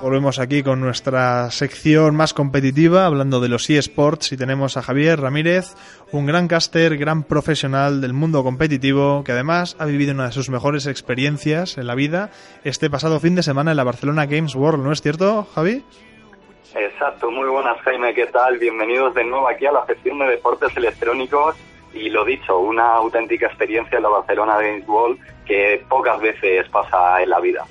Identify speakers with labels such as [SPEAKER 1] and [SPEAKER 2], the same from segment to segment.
[SPEAKER 1] Volvemos aquí con nuestra sección más competitiva, hablando de los eSports, y tenemos a Javier Ramírez, un gran caster, gran profesional del mundo competitivo, que además ha vivido una de sus mejores experiencias en la vida este pasado fin de semana en la Barcelona Games World, ¿no es cierto, Javi?
[SPEAKER 2] Exacto, muy buenas Jaime, ¿qué tal? Bienvenidos de nuevo aquí a la sección de deportes electrónicos y lo dicho, una auténtica experiencia en la Barcelona Games World que pocas veces pasa en la vida.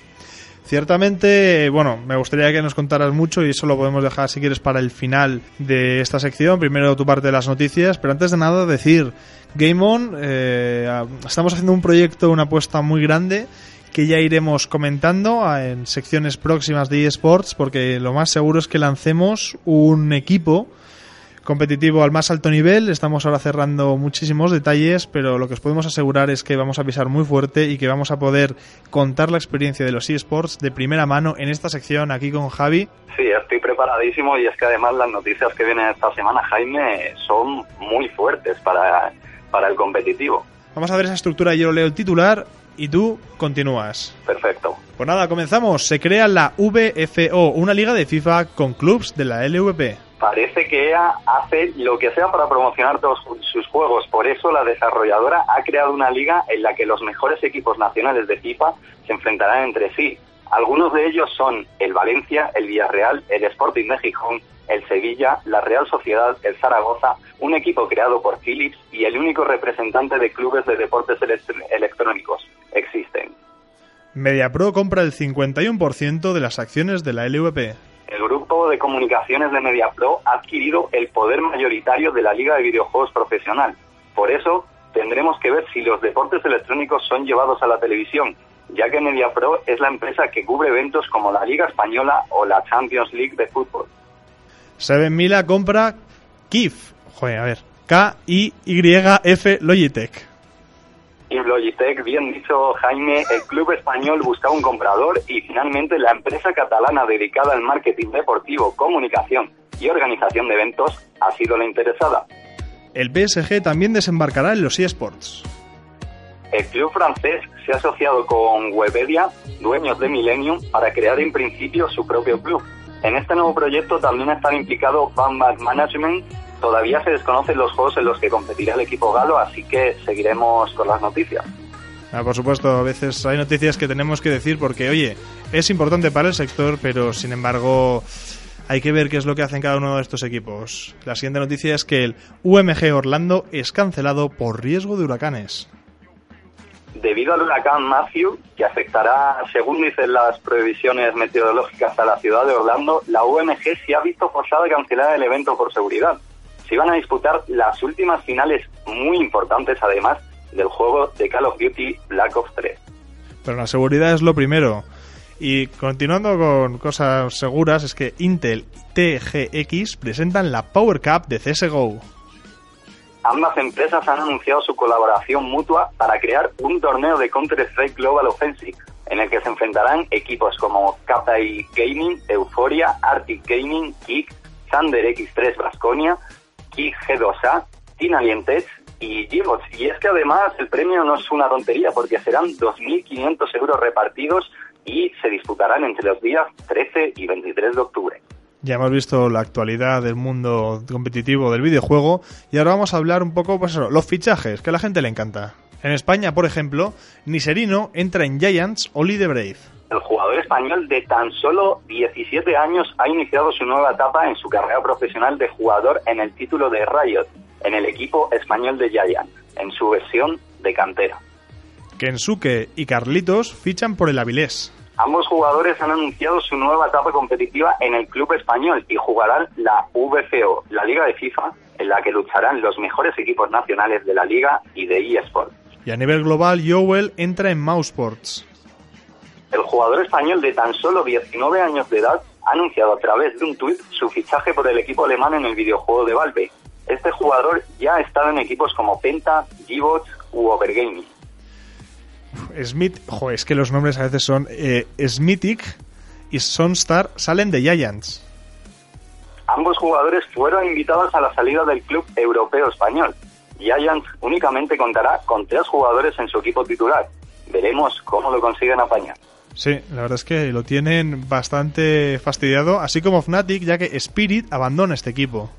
[SPEAKER 1] Ciertamente, bueno, me gustaría que nos contaras mucho y eso lo podemos dejar si quieres para el final de esta sección. Primero tu parte de las noticias, pero antes de nada decir, Game On, eh, estamos haciendo un proyecto, una apuesta muy grande que ya iremos comentando en secciones próximas de eSports porque lo más seguro es que lancemos un equipo competitivo al más alto nivel. Estamos ahora cerrando muchísimos detalles, pero lo que os podemos asegurar es que vamos a pisar muy fuerte y que vamos a poder contar la experiencia de los eSports de primera mano en esta sección aquí con Javi.
[SPEAKER 2] Sí, estoy preparadísimo y es que además las noticias que vienen esta semana, Jaime, son muy fuertes para, para el competitivo.
[SPEAKER 1] Vamos a ver esa estructura, yo leo el titular y tú continúas.
[SPEAKER 2] Perfecto.
[SPEAKER 1] Pues nada, comenzamos. Se crea la VFO, una liga de FIFA con clubs de la LVP
[SPEAKER 2] parece que EA hace lo que sea para promocionar todos sus juegos. Por eso la desarrolladora ha creado una liga en la que los mejores equipos nacionales de FIFA se enfrentarán entre sí. Algunos de ellos son el Valencia, el Villarreal, el Sporting de el Sevilla, la Real Sociedad, el Zaragoza, un equipo creado por Philips y el único representante de clubes de deportes electrónicos. Existen.
[SPEAKER 1] MediaPro compra el 51% de las acciones de la LVP
[SPEAKER 2] de comunicaciones de MediaPro ha adquirido el poder mayoritario de la Liga de Videojuegos Profesional. Por eso, tendremos que ver si los deportes electrónicos son llevados a la televisión, ya que MediaPro es la empresa que cubre eventos como la Liga Española o la Champions League de fútbol.
[SPEAKER 1] Seven Mila compra KIF, joder, a ver, K-I-Y-F Logitech.
[SPEAKER 2] Y Logitech, bien dicho Jaime, el club español buscaba un comprador y finalmente la empresa catalana dedicada al marketing deportivo, comunicación y organización de eventos ha sido la interesada.
[SPEAKER 1] El PSG también desembarcará en los eSports.
[SPEAKER 2] El club francés se ha asociado con Webedia, dueños de Millennium, para crear en principio su propio club. En este nuevo proyecto también están implicados Bad Management, Todavía se desconocen los juegos en los que competirá el equipo galo, así que seguiremos con las noticias.
[SPEAKER 1] Ah, por supuesto, a veces hay noticias que tenemos que decir porque, oye, es importante para el sector, pero sin embargo hay que ver qué es lo que hacen cada uno de estos equipos. La siguiente noticia es que el UMG Orlando es cancelado por riesgo de huracanes.
[SPEAKER 2] Debido al huracán Matthew, que afectará, según dicen las previsiones meteorológicas, a la ciudad de Orlando, la UMG se ha visto forzada a cancelar el evento por seguridad se iban a disputar las últimas finales muy importantes, además, del juego de Call of Duty Black Ops 3.
[SPEAKER 1] Pero la seguridad es lo primero. Y continuando con cosas seguras, es que Intel y TGX presentan la Power Cup de CSGO.
[SPEAKER 2] Ambas empresas han anunciado su colaboración mutua para crear un torneo de Counter-Strike Global Offensive, en el que se enfrentarán equipos como KPI Gaming, Euphoria, Arctic Gaming, Kick, Thunder X3 Brasconia, G2A, Tina y Gibots. Y es que además el premio no es una tontería porque serán 2.500 euros repartidos y se disputarán entre los días 13 y 23 de octubre.
[SPEAKER 1] Ya hemos visto la actualidad del mundo competitivo del videojuego y ahora vamos a hablar un poco, pues eso, los fichajes, que a la gente le encanta. En España, por ejemplo, Niserino entra en Giants Oli de Brave.
[SPEAKER 2] El jugador español de tan solo 17 años ha iniciado su nueva etapa en su carrera profesional de jugador en el título de Riot, en el equipo español de Giants, en su versión de cantera.
[SPEAKER 1] Kensuke y Carlitos fichan por el Avilés.
[SPEAKER 2] Ambos jugadores han anunciado su nueva etapa competitiva en el club español y jugarán la VFO, la Liga de FIFA, en la que lucharán los mejores equipos nacionales de la liga y de eSports.
[SPEAKER 1] Y a nivel global, Joel entra en Mousesports.
[SPEAKER 2] El jugador español de tan solo 19 años de edad ha anunciado a través de un tuit su fichaje por el equipo alemán en el videojuego de Valve. Este jugador ya ha estado en equipos como Penta, G-Bots u Overgaming.
[SPEAKER 1] Smith, jo, es que los nombres a veces son eh, Smithic y Sonstar salen de Giants.
[SPEAKER 2] Ambos jugadores fueron invitados a la salida del club europeo español. Giants únicamente contará con tres jugadores en su equipo titular, veremos cómo lo consiguen apañar.
[SPEAKER 1] Sí, la verdad es que lo tienen bastante fastidiado, así como Fnatic, ya que Spirit abandona este equipo.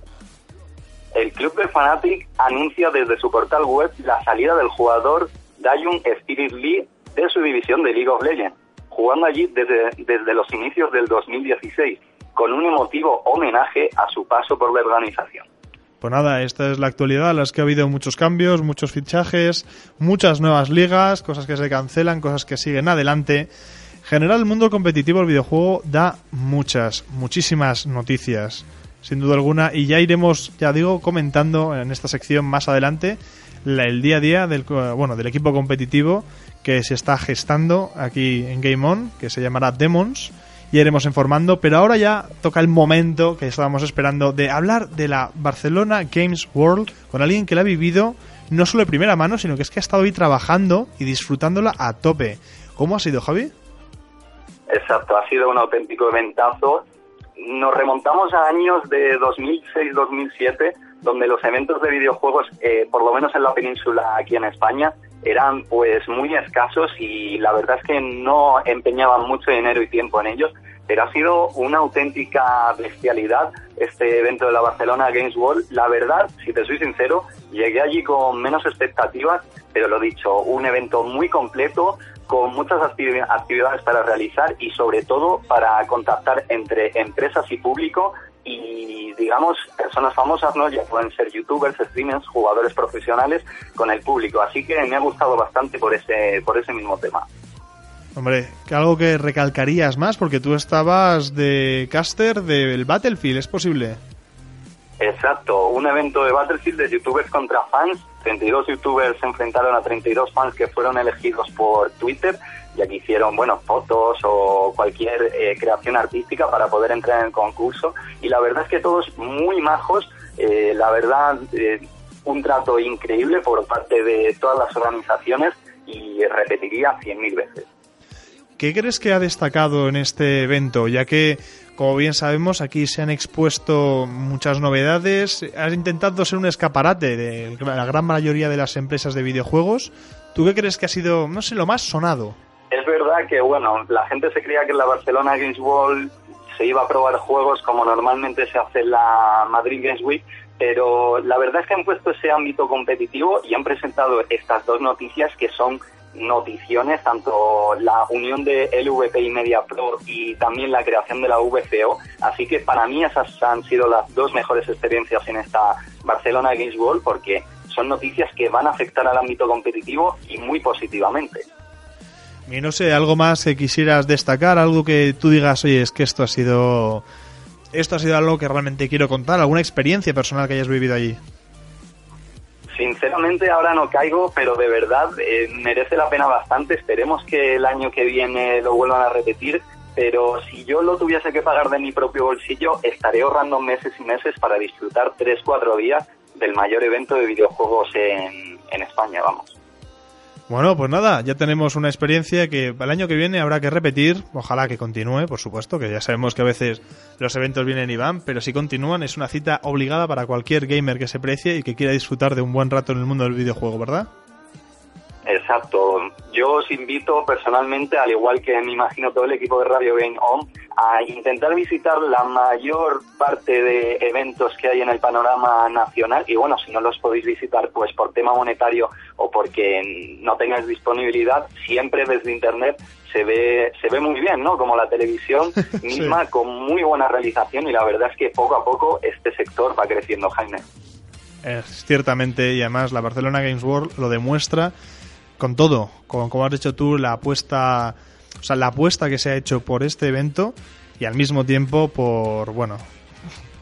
[SPEAKER 2] El club de Fnatic anuncia desde su portal web la salida del jugador Dayun Spirit Lee de su división de League of Legends, jugando allí desde, desde los inicios del 2016, con un emotivo homenaje a su paso por la organización.
[SPEAKER 1] Pues nada, esta es la actualidad, las que ha habido muchos cambios, muchos fichajes, muchas nuevas ligas, cosas que se cancelan, cosas que siguen adelante. En general, el mundo competitivo del videojuego da muchas, muchísimas noticias, sin duda alguna, y ya iremos, ya digo, comentando en esta sección más adelante el día a día del, bueno, del equipo competitivo que se está gestando aquí en Game On, que se llamará Demons y iremos informando, pero ahora ya toca el momento que estábamos esperando de hablar de la Barcelona Games World con alguien que la ha vivido no solo de primera mano, sino que es que ha estado ahí trabajando y disfrutándola a tope. ¿Cómo ha sido, Javi?
[SPEAKER 2] Exacto, ha sido un auténtico eventazo. Nos remontamos a años de 2006-2007, donde los eventos de videojuegos, eh, por lo menos en la península aquí en España, eran pues muy escasos y la verdad es que no empeñaban mucho dinero y tiempo en ellos, pero ha sido una auténtica bestialidad este evento de la Barcelona Games World. La verdad, si te soy sincero, llegué allí con menos expectativas, pero lo dicho, un evento muy completo, con muchas actividades para realizar y sobre todo para contactar entre empresas y público y digamos personas famosas, ¿no? Ya pueden ser youtubers, streamers, jugadores profesionales con el público. Así que me ha gustado bastante por ese, por ese mismo tema.
[SPEAKER 1] Hombre, que algo que recalcarías más, porque tú estabas de caster del Battlefield, ¿es posible?
[SPEAKER 2] Exacto, un evento de Battlefield de youtubers contra fans. 32 youtubers se enfrentaron a 32 fans que fueron elegidos por Twitter ya que hicieron, bueno, fotos o cualquier eh, creación artística para poder entrar en el concurso. Y la verdad es que todos muy majos, eh, la verdad, eh, un trato increíble por parte de todas las organizaciones y repetiría cien mil veces.
[SPEAKER 1] ¿Qué crees que ha destacado en este evento? Ya que, como bien sabemos, aquí se han expuesto muchas novedades. Has intentado ser un escaparate de la gran mayoría de las empresas de videojuegos. ¿Tú qué crees que ha sido, no sé, lo más sonado?
[SPEAKER 2] Es verdad que, bueno, la gente se creía que en la Barcelona Games World se iba a probar juegos como normalmente se hace en la Madrid Games Week, pero la verdad es que han puesto ese ámbito competitivo y han presentado estas dos noticias que son noticiones, tanto la unión de LVP y Media Pro y también la creación de la VCO. Así que para mí esas han sido las dos mejores experiencias en esta Barcelona Games World porque son noticias que van a afectar al ámbito competitivo y muy positivamente.
[SPEAKER 1] Y no sé, algo más que quisieras destacar, algo que tú digas, oye, es que esto ha sido. Esto ha sido algo que realmente quiero contar, alguna experiencia personal que hayas vivido allí.
[SPEAKER 2] Sinceramente ahora no caigo, pero de verdad eh, merece la pena bastante. Esperemos que el año que viene lo vuelvan a repetir, pero si yo lo tuviese que pagar de mi propio bolsillo, estaré ahorrando meses y meses para disfrutar 3-4 días del mayor evento de videojuegos en, en España, vamos.
[SPEAKER 1] Bueno, pues nada, ya tenemos una experiencia que el año que viene habrá que repetir. Ojalá que continúe, por supuesto, que ya sabemos que a veces los eventos vienen y van, pero si continúan es una cita obligada para cualquier gamer que se precie y que quiera disfrutar de un buen rato en el mundo del videojuego, ¿verdad?
[SPEAKER 2] Exacto. Yo os invito personalmente, al igual que me imagino todo el equipo de Radio Game On, a intentar visitar la mayor parte de eventos que hay en el panorama nacional y bueno, si no los podéis visitar pues por tema monetario o porque no tengáis disponibilidad, siempre desde internet se ve se ve muy bien, ¿no? Como la televisión misma con muy buena realización y la verdad es que poco a poco este sector va creciendo, Jaime.
[SPEAKER 1] Es ciertamente y además la Barcelona Games World lo demuestra con todo, con, como has dicho tú, la apuesta, o sea, la apuesta que se ha hecho por este evento y al mismo tiempo por, bueno,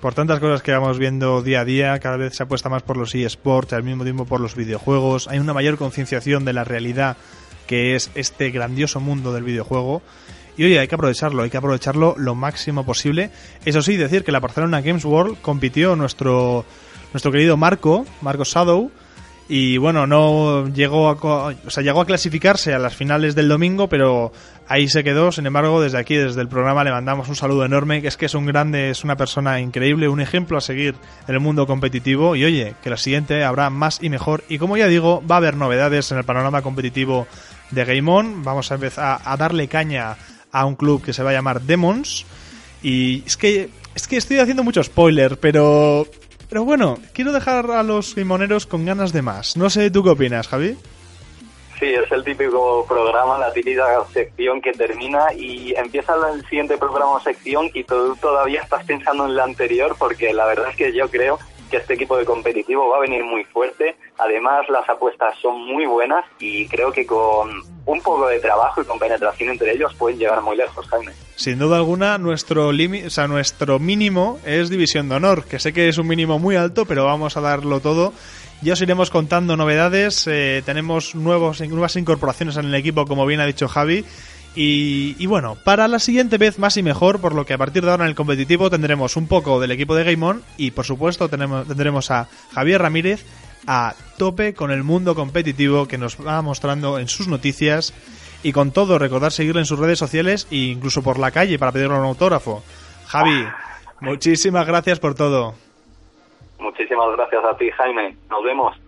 [SPEAKER 1] por tantas cosas que vamos viendo día a día, cada vez se apuesta más por los eSports, al mismo tiempo por los videojuegos, hay una mayor concienciación de la realidad que es este grandioso mundo del videojuego. Y oye, hay que aprovecharlo, hay que aprovecharlo lo máximo posible. Eso sí, decir que la Barcelona Games World compitió nuestro, nuestro querido Marco, Marco Shadow, y bueno, no llegó a, o sea, llegó a clasificarse a las finales del domingo, pero ahí se quedó. Sin embargo, desde aquí, desde el programa, le mandamos un saludo enorme, que es que es un grande, es una persona increíble, un ejemplo a seguir en el mundo competitivo. Y oye, que la siguiente habrá más y mejor. Y como ya digo, va a haber novedades en el panorama competitivo de Game On. Vamos a empezar a darle caña a un club que se va a llamar Demons. Y es que, es que estoy haciendo mucho spoiler, pero, pero bueno, quiero dejar a los gamoneros con ganas de más. No sé, ¿tú qué opinas, Javi?
[SPEAKER 2] Sí, es el típico programa, la típica sección que termina y empieza el siguiente programa o sección y tú todavía estás pensando en la anterior porque la verdad es que yo creo que este equipo de competitivo va a venir muy fuerte. Además, las apuestas son muy buenas y creo que con un poco de trabajo y con penetración entre ellos pueden llegar muy lejos, Jaime.
[SPEAKER 1] Sin duda alguna, nuestro, o sea, nuestro mínimo es División de Honor, que sé que es un mínimo muy alto, pero vamos a darlo todo. Ya os iremos contando novedades. Eh, tenemos nuevos, nuevas incorporaciones en el equipo, como bien ha dicho Javi. Y, bueno, para la siguiente vez más y mejor, por lo que a partir de ahora en el competitivo tendremos un poco del equipo de Game y por supuesto tenemos, tendremos a Javier Ramírez a tope con el mundo competitivo que nos va mostrando en sus noticias y con todo recordar seguirle en sus redes sociales e incluso por la calle para pedirle un autógrafo. Javi, muchísimas gracias por todo.
[SPEAKER 2] Muchísimas gracias a ti, Jaime. Nos vemos.